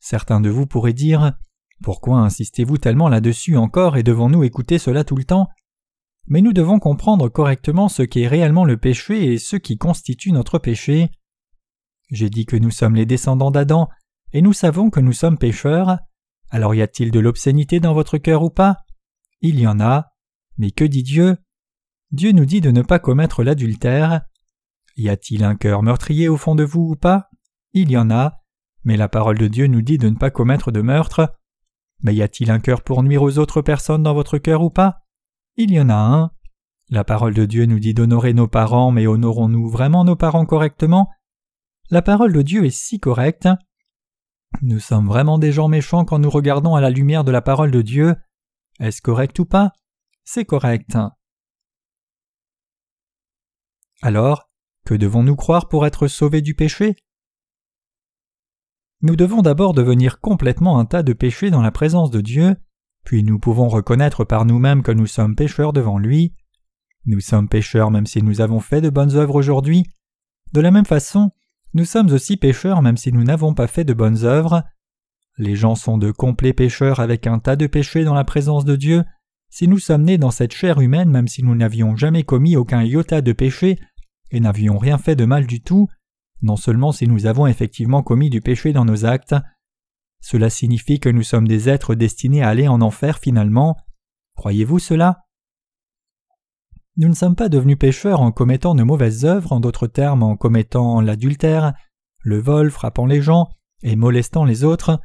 Certains de vous pourraient dire Pourquoi insistez-vous tellement là-dessus encore et devons-nous écouter cela tout le temps? Mais nous devons comprendre correctement ce qu'est réellement le péché et ce qui constitue notre péché. J'ai dit que nous sommes les descendants d'Adam, et nous savons que nous sommes pécheurs. Alors y a-t-il de l'obscénité dans votre cœur ou pas? Il y en a. Mais que dit Dieu? Dieu nous dit de ne pas commettre l'adultère. Y a-t-il un cœur meurtrier au fond de vous ou pas? Il y en a. Mais la parole de Dieu nous dit de ne pas commettre de meurtre. Mais y a-t-il un cœur pour nuire aux autres personnes dans votre cœur ou pas? Il y en a un. La parole de Dieu nous dit d'honorer nos parents, mais honorons-nous vraiment nos parents correctement? La parole de Dieu est si correcte. Nous sommes vraiment des gens méchants quand nous regardons à la lumière de la parole de Dieu. Est-ce correct ou pas? C'est correct. Alors, que devons-nous croire pour être sauvés du péché? Nous devons d'abord devenir complètement un tas de péchés dans la présence de Dieu, puis nous pouvons reconnaître par nous-mêmes que nous sommes pécheurs devant lui. Nous sommes pécheurs même si nous avons fait de bonnes œuvres aujourd'hui. De la même façon, nous sommes aussi pécheurs même si nous n'avons pas fait de bonnes œuvres. Les gens sont de complets pécheurs avec un tas de péchés dans la présence de Dieu. Si nous sommes nés dans cette chair humaine même si nous n'avions jamais commis aucun iota de péché et n'avions rien fait de mal du tout, non seulement si nous avons effectivement commis du péché dans nos actes, cela signifie que nous sommes des êtres destinés à aller en enfer finalement. Croyez-vous cela? Nous ne sommes pas devenus pécheurs en commettant de mauvaises œuvres, en d'autres termes en commettant l'adultère, le vol, frappant les gens et molestant les autres.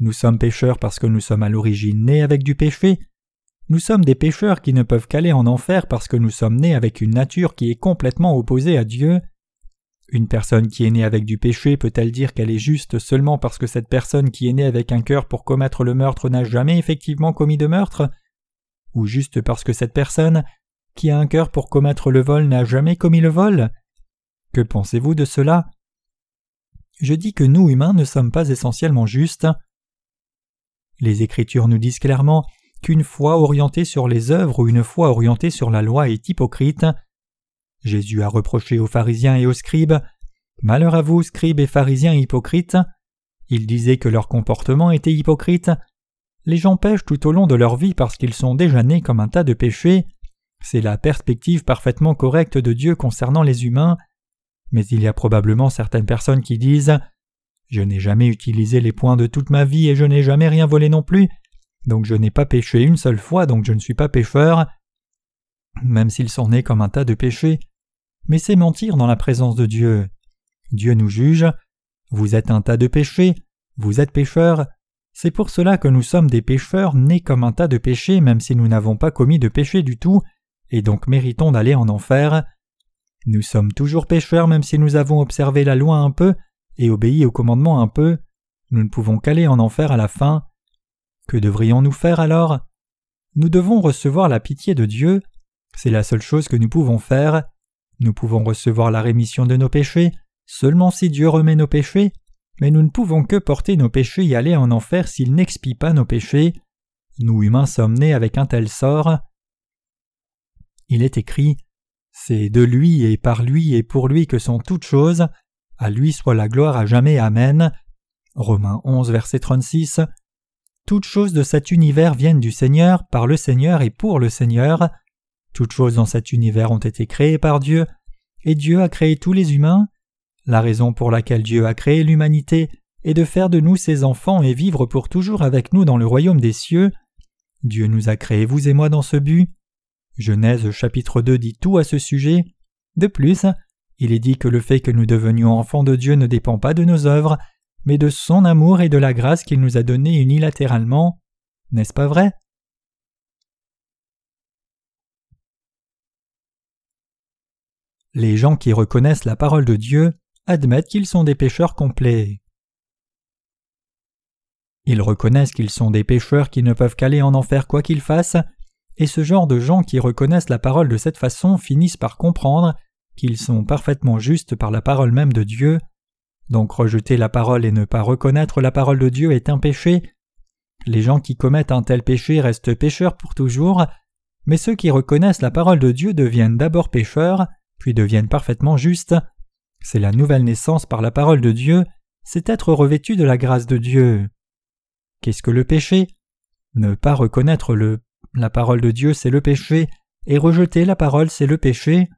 Nous sommes pécheurs parce que nous sommes à l'origine nés avec du péché. Nous sommes des pécheurs qui ne peuvent qu'aller en enfer parce que nous sommes nés avec une nature qui est complètement opposée à Dieu. Une personne qui est née avec du péché peut-elle dire qu'elle est juste seulement parce que cette personne qui est née avec un cœur pour commettre le meurtre n'a jamais effectivement commis de meurtre? Ou juste parce que cette personne qui a un cœur pour commettre le vol n'a jamais commis le vol? Que pensez-vous de cela? Je dis que nous humains ne sommes pas essentiellement justes. Les Écritures nous disent clairement qu'une foi orientée sur les œuvres ou une foi orientée sur la loi est hypocrite. Jésus a reproché aux pharisiens et aux scribes Malheur à vous, scribes et pharisiens hypocrites. Il disait que leur comportement était hypocrite. Les gens pêchent tout au long de leur vie parce qu'ils sont déjà nés comme un tas de péchés. C'est la perspective parfaitement correcte de Dieu concernant les humains. Mais il y a probablement certaines personnes qui disent Je n'ai jamais utilisé les points de toute ma vie et je n'ai jamais rien volé non plus, donc je n'ai pas péché une seule fois, donc je ne suis pas pécheur. Même s'ils sont nés comme un tas de péchés, mais c'est mentir dans la présence de Dieu. Dieu nous juge. Vous êtes un tas de péchés, vous êtes pécheurs. C'est pour cela que nous sommes des pécheurs nés comme un tas de péchés même si nous n'avons pas commis de péché du tout, et donc méritons d'aller en enfer. Nous sommes toujours pécheurs même si nous avons observé la loi un peu et obéi au commandement un peu. Nous ne pouvons qu'aller en enfer à la fin. Que devrions-nous faire alors? Nous devons recevoir la pitié de Dieu. C'est la seule chose que nous pouvons faire. Nous pouvons recevoir la rémission de nos péchés seulement si Dieu remet nos péchés, mais nous ne pouvons que porter nos péchés et aller en enfer s'il n'expie pas nos péchés. Nous humains sommes nés avec un tel sort. Il est écrit C'est de lui et par lui et pour lui que sont toutes choses, à lui soit la gloire à jamais. Amen. Romains 11, verset 36. Toutes choses de cet univers viennent du Seigneur, par le Seigneur et pour le Seigneur. Toutes choses dans cet univers ont été créées par Dieu, et Dieu a créé tous les humains. La raison pour laquelle Dieu a créé l'humanité est de faire de nous ses enfants et vivre pour toujours avec nous dans le royaume des cieux. Dieu nous a créés, vous et moi, dans ce but. Genèse chapitre 2 dit tout à ce sujet. De plus, il est dit que le fait que nous devenions enfants de Dieu ne dépend pas de nos œuvres, mais de son amour et de la grâce qu'il nous a donnée unilatéralement. N'est-ce pas vrai? Les gens qui reconnaissent la parole de Dieu admettent qu'ils sont des pécheurs complets. Ils reconnaissent qu'ils sont des pécheurs qui ne peuvent qu'aller en enfer quoi qu'ils fassent, et ce genre de gens qui reconnaissent la parole de cette façon finissent par comprendre qu'ils sont parfaitement justes par la parole même de Dieu. Donc rejeter la parole et ne pas reconnaître la parole de Dieu est un péché. Les gens qui commettent un tel péché restent pécheurs pour toujours, mais ceux qui reconnaissent la parole de Dieu deviennent d'abord pécheurs, puis deviennent parfaitement justes. C'est la nouvelle naissance par la parole de Dieu, c'est être revêtu de la grâce de Dieu. Qu'est-ce que le péché? Ne pas reconnaître le, la parole de Dieu, c'est le péché, et rejeter la parole, c'est le péché.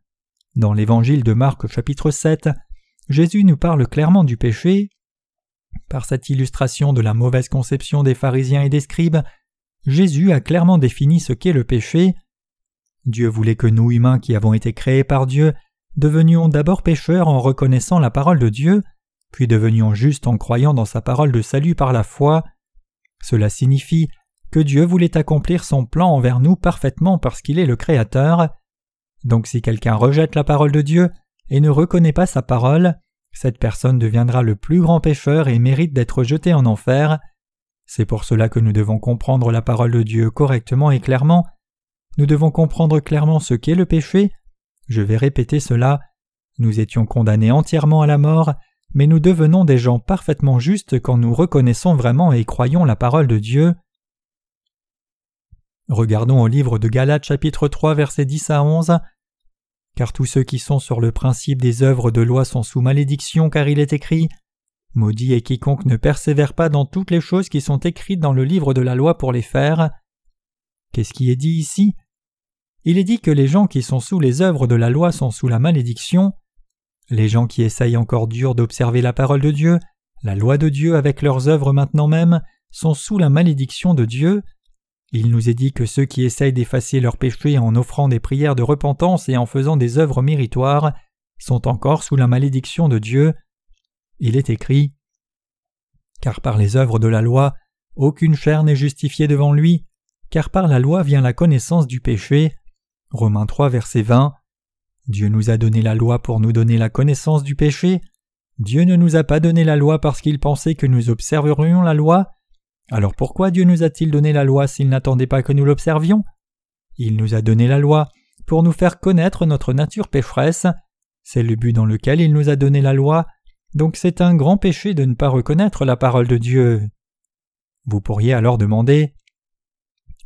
Dans l'évangile de Marc chapitre 7, Jésus nous parle clairement du péché. Par cette illustration de la mauvaise conception des pharisiens et des scribes, Jésus a clairement défini ce qu'est le péché. Dieu voulait que nous humains qui avons été créés par Dieu devenions d'abord pécheurs en reconnaissant la parole de Dieu, puis devenions justes en croyant dans sa parole de salut par la foi. Cela signifie que Dieu voulait accomplir son plan envers nous parfaitement parce qu'il est le Créateur. Donc si quelqu'un rejette la parole de Dieu et ne reconnaît pas sa parole, cette personne deviendra le plus grand pécheur et mérite d'être jeté en enfer. C'est pour cela que nous devons comprendre la parole de Dieu correctement et clairement nous devons comprendre clairement ce qu'est le péché. Je vais répéter cela. Nous étions condamnés entièrement à la mort, mais nous devenons des gens parfaitement justes quand nous reconnaissons vraiment et croyons la parole de Dieu. Regardons au livre de Galates chapitre 3 versets 10 à 11. Car tous ceux qui sont sur le principe des œuvres de loi sont sous malédiction, car il est écrit Maudit est quiconque ne persévère pas dans toutes les choses qui sont écrites dans le livre de la loi pour les faire. Qu'est-ce qui est dit ici? Il est dit que les gens qui sont sous les œuvres de la loi sont sous la malédiction. Les gens qui essayent encore dur d'observer la parole de Dieu, la loi de Dieu avec leurs œuvres maintenant même, sont sous la malédiction de Dieu. Il nous est dit que ceux qui essayent d'effacer leurs péchés en offrant des prières de repentance et en faisant des œuvres méritoires sont encore sous la malédiction de Dieu. Il est écrit Car par les œuvres de la loi, Aucune chair n'est justifiée devant lui, car par la loi vient la connaissance du péché. Romains 3, verset 20. Dieu nous a donné la loi pour nous donner la connaissance du péché. Dieu ne nous a pas donné la loi parce qu'il pensait que nous observerions la loi. Alors pourquoi Dieu nous a-t-il donné la loi s'il n'attendait pas que nous l'observions? Il nous a donné la loi pour nous faire connaître notre nature pécheresse. C'est le but dans lequel il nous a donné la loi, donc c'est un grand péché de ne pas reconnaître la parole de Dieu. Vous pourriez alors demander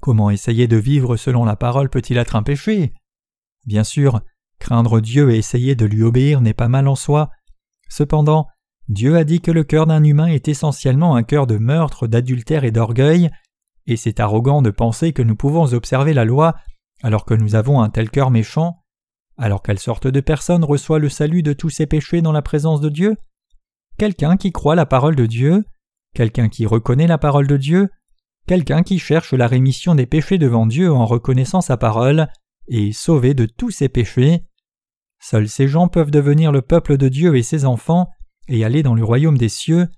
Comment essayer de vivre selon la parole peut-il être un péché? Bien sûr, craindre Dieu et essayer de lui obéir n'est pas mal en soi. Cependant, Dieu a dit que le cœur d'un humain est essentiellement un cœur de meurtre, d'adultère et d'orgueil, et c'est arrogant de penser que nous pouvons observer la loi alors que nous avons un tel cœur méchant. Alors quelle sorte de personne reçoit le salut de tous ses péchés dans la présence de Dieu Quelqu'un qui croit la parole de Dieu, quelqu'un qui reconnaît la parole de Dieu, quelqu'un qui cherche la rémission des péchés devant Dieu en reconnaissant sa parole, et sauvé de tous ses péchés. Seuls ces gens peuvent devenir le peuple de Dieu et ses enfants, et aller dans le royaume des cieux.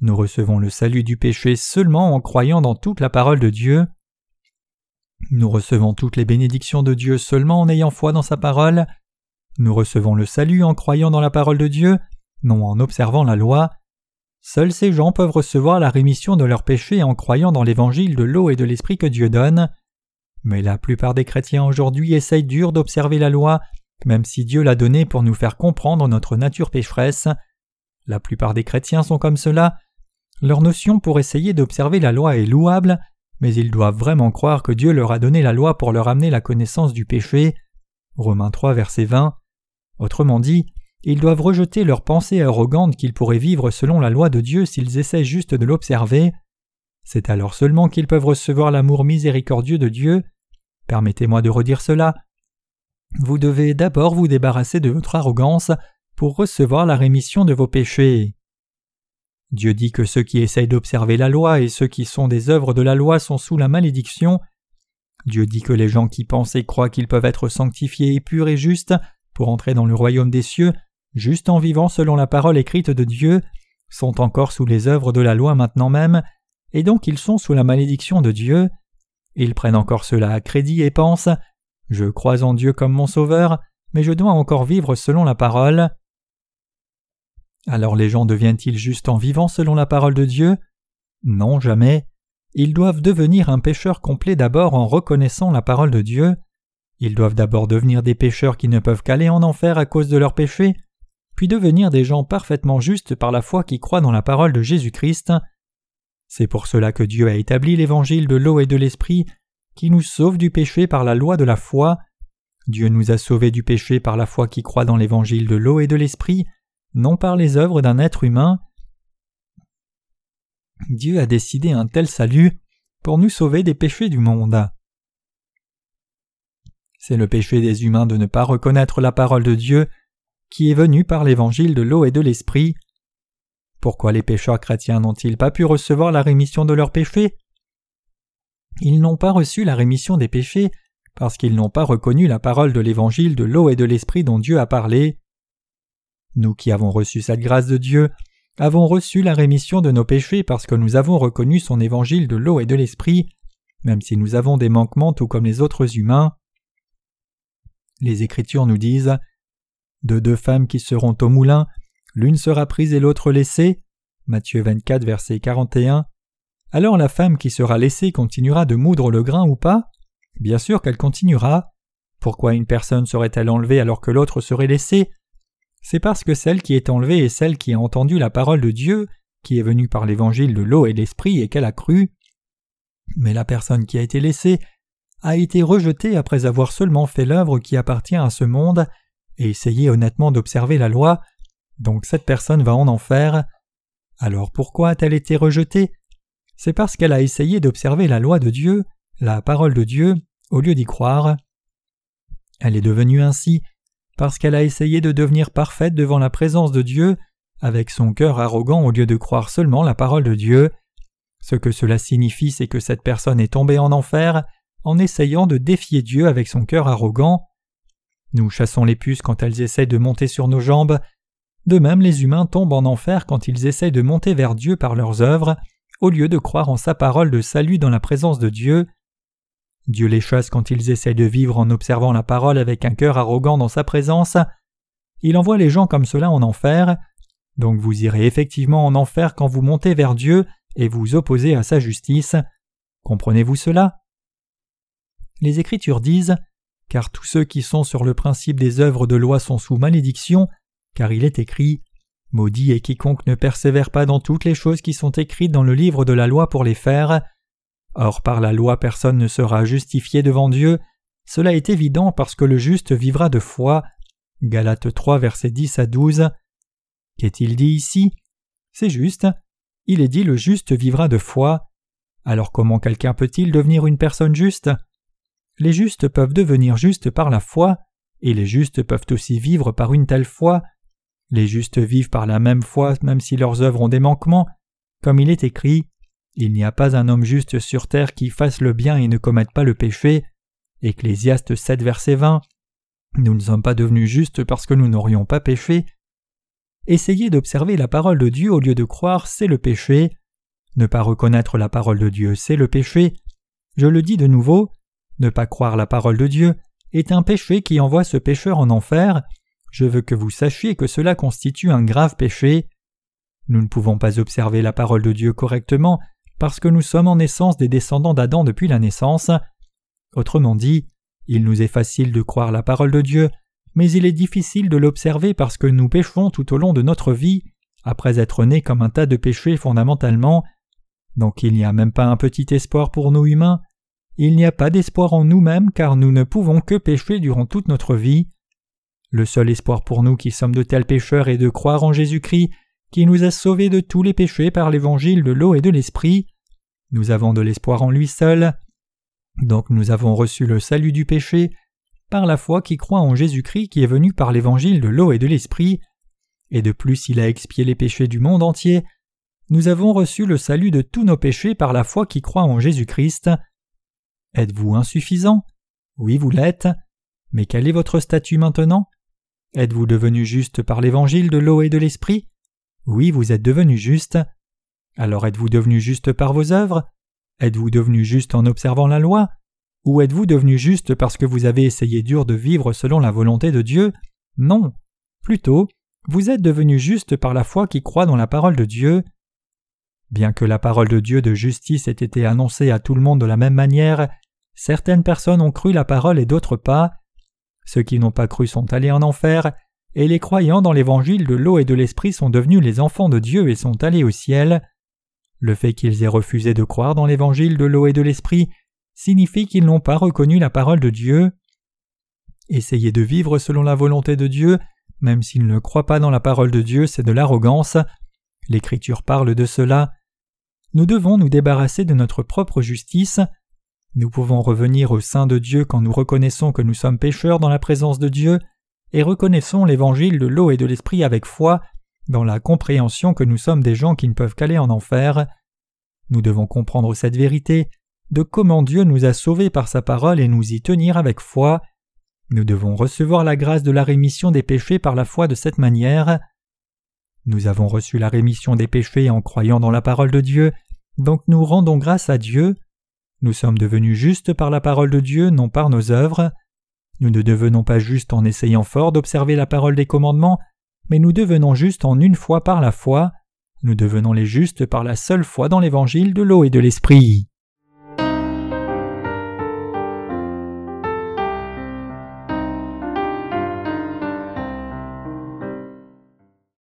Nous recevons le salut du péché seulement en croyant dans toute la parole de Dieu. Nous recevons toutes les bénédictions de Dieu seulement en ayant foi dans sa parole. Nous recevons le salut en croyant dans la parole de Dieu, non en observant la loi. Seuls ces gens peuvent recevoir la rémission de leurs péchés en croyant dans l'évangile de l'eau et de l'esprit que Dieu donne. Mais la plupart des chrétiens aujourd'hui essayent dur d'observer la loi, même si Dieu l'a donnée pour nous faire comprendre notre nature pécheresse. La plupart des chrétiens sont comme cela. Leur notion pour essayer d'observer la loi est louable, mais ils doivent vraiment croire que Dieu leur a donné la loi pour leur amener la connaissance du péché. Romains 3, verset 20. Autrement dit, ils doivent rejeter leur pensée arrogante qu'ils pourraient vivre selon la loi de Dieu s'ils essaient juste de l'observer. C'est alors seulement qu'ils peuvent recevoir l'amour miséricordieux de Dieu. Permettez-moi de redire cela. Vous devez d'abord vous débarrasser de votre arrogance pour recevoir la rémission de vos péchés. Dieu dit que ceux qui essayent d'observer la loi et ceux qui sont des œuvres de la loi sont sous la malédiction. Dieu dit que les gens qui pensent et croient qu'ils peuvent être sanctifiés et purs et justes pour entrer dans le royaume des cieux, juste en vivant selon la parole écrite de Dieu, sont encore sous les œuvres de la loi maintenant même, et donc ils sont sous la malédiction de Dieu. Ils prennent encore cela à crédit et pensent Je crois en Dieu comme mon Sauveur, mais je dois encore vivre selon la parole. Alors les gens deviennent-ils justes en vivant selon la parole de Dieu? Non, jamais. Ils doivent devenir un pécheur complet d'abord en reconnaissant la parole de Dieu. Ils doivent d'abord devenir des pécheurs qui ne peuvent qu'aller en enfer à cause de leurs péchés, puis devenir des gens parfaitement justes par la foi qui croient dans la parole de Jésus-Christ. C'est pour cela que Dieu a établi l'évangile de l'eau et de l'esprit qui nous sauve du péché par la loi de la foi. Dieu nous a sauvés du péché par la foi qui croit dans l'évangile de l'eau et de l'esprit, non par les œuvres d'un être humain. Dieu a décidé un tel salut pour nous sauver des péchés du monde. C'est le péché des humains de ne pas reconnaître la parole de Dieu qui est venu par l'évangile de l'eau et de l'esprit. Pourquoi les pécheurs chrétiens n'ont-ils pas pu recevoir la rémission de leurs péchés? Ils n'ont pas reçu la rémission des péchés parce qu'ils n'ont pas reconnu la parole de l'évangile de l'eau et de l'esprit dont Dieu a parlé. Nous qui avons reçu cette grâce de Dieu avons reçu la rémission de nos péchés parce que nous avons reconnu son évangile de l'eau et de l'esprit, même si nous avons des manquements tout comme les autres humains. Les Écritures nous disent De deux femmes qui seront au moulin, l'une sera prise et l'autre laissée. Matthieu 24, verset 41. Alors la femme qui sera laissée continuera de moudre le grain ou pas? Bien sûr qu'elle continuera. Pourquoi une personne serait-elle enlevée alors que l'autre serait laissée c'est parce que celle qui est enlevée est celle qui a entendu la parole de Dieu, qui est venue par l'évangile de l'eau et l'esprit et qu'elle a cru. Mais la personne qui a été laissée a été rejetée après avoir seulement fait l'œuvre qui appartient à ce monde et essayé honnêtement d'observer la loi, donc cette personne va en enfer. Alors pourquoi a-t-elle été rejetée? C'est parce qu'elle a essayé d'observer la loi de Dieu, la parole de Dieu, au lieu d'y croire. Elle est devenue ainsi parce qu'elle a essayé de devenir parfaite devant la présence de Dieu, avec son cœur arrogant au lieu de croire seulement la parole de Dieu. Ce que cela signifie, c'est que cette personne est tombée en enfer en essayant de défier Dieu avec son cœur arrogant. Nous chassons les puces quand elles essaient de monter sur nos jambes. De même, les humains tombent en enfer quand ils essaient de monter vers Dieu par leurs œuvres, au lieu de croire en sa parole de salut dans la présence de Dieu. Dieu les chasse quand ils essaient de vivre en observant la parole avec un cœur arrogant dans sa présence. Il envoie les gens comme cela en enfer, donc vous irez effectivement en enfer quand vous montez vers Dieu et vous opposez à sa justice. Comprenez-vous cela? Les Écritures disent Car tous ceux qui sont sur le principe des œuvres de loi sont sous malédiction, car il est écrit Maudit est quiconque ne persévère pas dans toutes les choses qui sont écrites dans le livre de la loi pour les faire. Or par la loi personne ne sera justifié devant Dieu, cela est évident parce que le juste vivra de foi. Galates 3 versets 10 à 12. Qu'est-il dit ici? C'est juste. Il est dit le juste vivra de foi. Alors comment quelqu'un peut-il devenir une personne juste? Les justes peuvent devenir justes par la foi, et les justes peuvent aussi vivre par une telle foi. Les justes vivent par la même foi même si leurs œuvres ont des manquements. Comme il est écrit, Il n'y a pas un homme juste sur terre qui fasse le bien et ne commette pas le péché. Ecclésiaste 7 verset 20. Nous ne sommes pas devenus justes parce que nous n'aurions pas péché. Essayer d'observer la parole de Dieu au lieu de croire, c'est le péché. Ne pas reconnaître la parole de Dieu, c'est le péché. Je le dis de nouveau, ne pas croire la parole de Dieu est un péché qui envoie ce pécheur en enfer, je veux que vous sachiez que cela constitue un grave péché. Nous ne pouvons pas observer la parole de Dieu correctement parce que nous sommes en essence des descendants d'Adam depuis la naissance. Autrement dit, il nous est facile de croire la parole de Dieu, mais il est difficile de l'observer parce que nous péchons tout au long de notre vie, après être nés comme un tas de péchés fondamentalement. Donc il n'y a même pas un petit espoir pour nous humains. Il n'y a pas d'espoir en nous-mêmes car nous ne pouvons que pécher durant toute notre vie. Le seul espoir pour nous qui sommes de tels pécheurs est de croire en Jésus-Christ, qui nous a sauvés de tous les péchés par l'évangile de l'eau et de l'esprit. Nous avons de l'espoir en lui seul. Donc nous avons reçu le salut du péché par la foi qui croit en Jésus-Christ qui est venu par l'évangile de l'eau et de l'esprit, et de plus il a expié les péchés du monde entier. Nous avons reçu le salut de tous nos péchés par la foi qui croit en Jésus-Christ. Êtes-vous insuffisant? Oui, vous l'êtes. Mais quel est votre statut maintenant? Êtes-vous devenu juste par l'évangile de l'eau et de l'esprit? Oui, vous êtes devenu juste. Alors êtes-vous devenu juste par vos œuvres? Êtes-vous devenu juste en observant la loi? Ou êtes-vous devenu juste parce que vous avez essayé dur de vivre selon la volonté de Dieu? Non. Plutôt, vous êtes devenu juste par la foi qui croit dans la parole de Dieu. Bien que la parole de Dieu de justice ait été annoncée à tout le monde de la même manière, certaines personnes ont cru la parole et d'autres pas. Ceux qui n'ont pas cru sont allés en enfer, et les croyants dans l'évangile de l'eau et de l'esprit sont devenus les enfants de Dieu et sont allés au ciel. Le fait qu'ils aient refusé de croire dans l'évangile de l'eau et de l'esprit signifie qu'ils n'ont pas reconnu la parole de Dieu. Essayer de vivre selon la volonté de Dieu, même s'ils ne croient pas dans la parole de Dieu, c'est de l'arrogance. L'Écriture parle de cela. Nous devons nous débarrasser de notre propre justice. Nous pouvons revenir au sein de Dieu quand nous reconnaissons que nous sommes pécheurs dans la présence de Dieu et reconnaissons l'évangile de l'eau et de l'esprit avec foi dans la compréhension que nous sommes des gens qui ne peuvent qu'aller en enfer. Nous devons comprendre cette vérité de comment Dieu nous a sauvés par sa parole et nous y tenir avec foi. Nous devons recevoir la grâce de la rémission des péchés par la foi de cette manière. Nous avons reçu la rémission des péchés en croyant dans la parole de Dieu, donc nous rendons grâce à Dieu. Nous sommes devenus justes par la parole de Dieu, non par nos œuvres. Nous ne devenons pas justes en essayant fort d'observer la parole des commandements, mais nous devenons justes en une fois par la foi. Nous devenons les justes par la seule foi dans l'évangile de l'eau et de l'esprit.